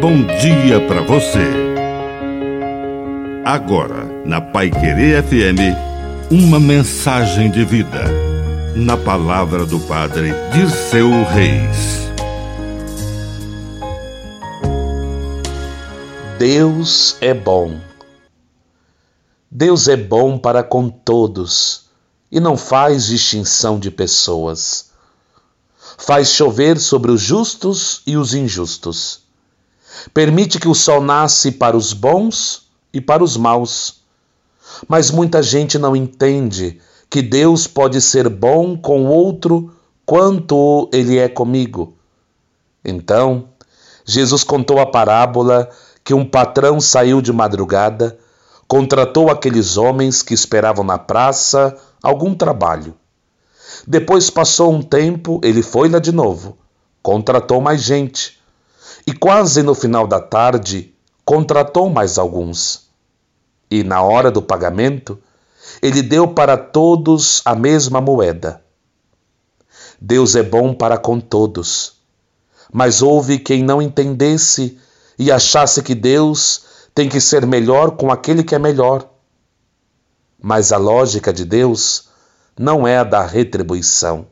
bom dia para você. Agora, na Pai Querer FM, uma mensagem de vida. Na palavra do Padre Dirceu Reis. Deus é bom. Deus é bom para com todos e não faz distinção de pessoas. Faz chover sobre os justos e os injustos Permite que o sol nasce para os bons e para os maus. Mas muita gente não entende que Deus pode ser bom com outro quanto ele é comigo. Então, Jesus contou a parábola que um patrão saiu de madrugada, contratou aqueles homens que esperavam na praça algum trabalho. Depois passou um tempo, ele foi lá de novo, contratou mais gente e quase no final da tarde contratou mais alguns. E na hora do pagamento, ele deu para todos a mesma moeda. Deus é bom para com todos, mas houve quem não entendesse e achasse que Deus tem que ser melhor com aquele que é melhor. Mas a lógica de Deus não é a da retribuição,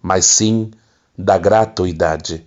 mas sim da gratuidade.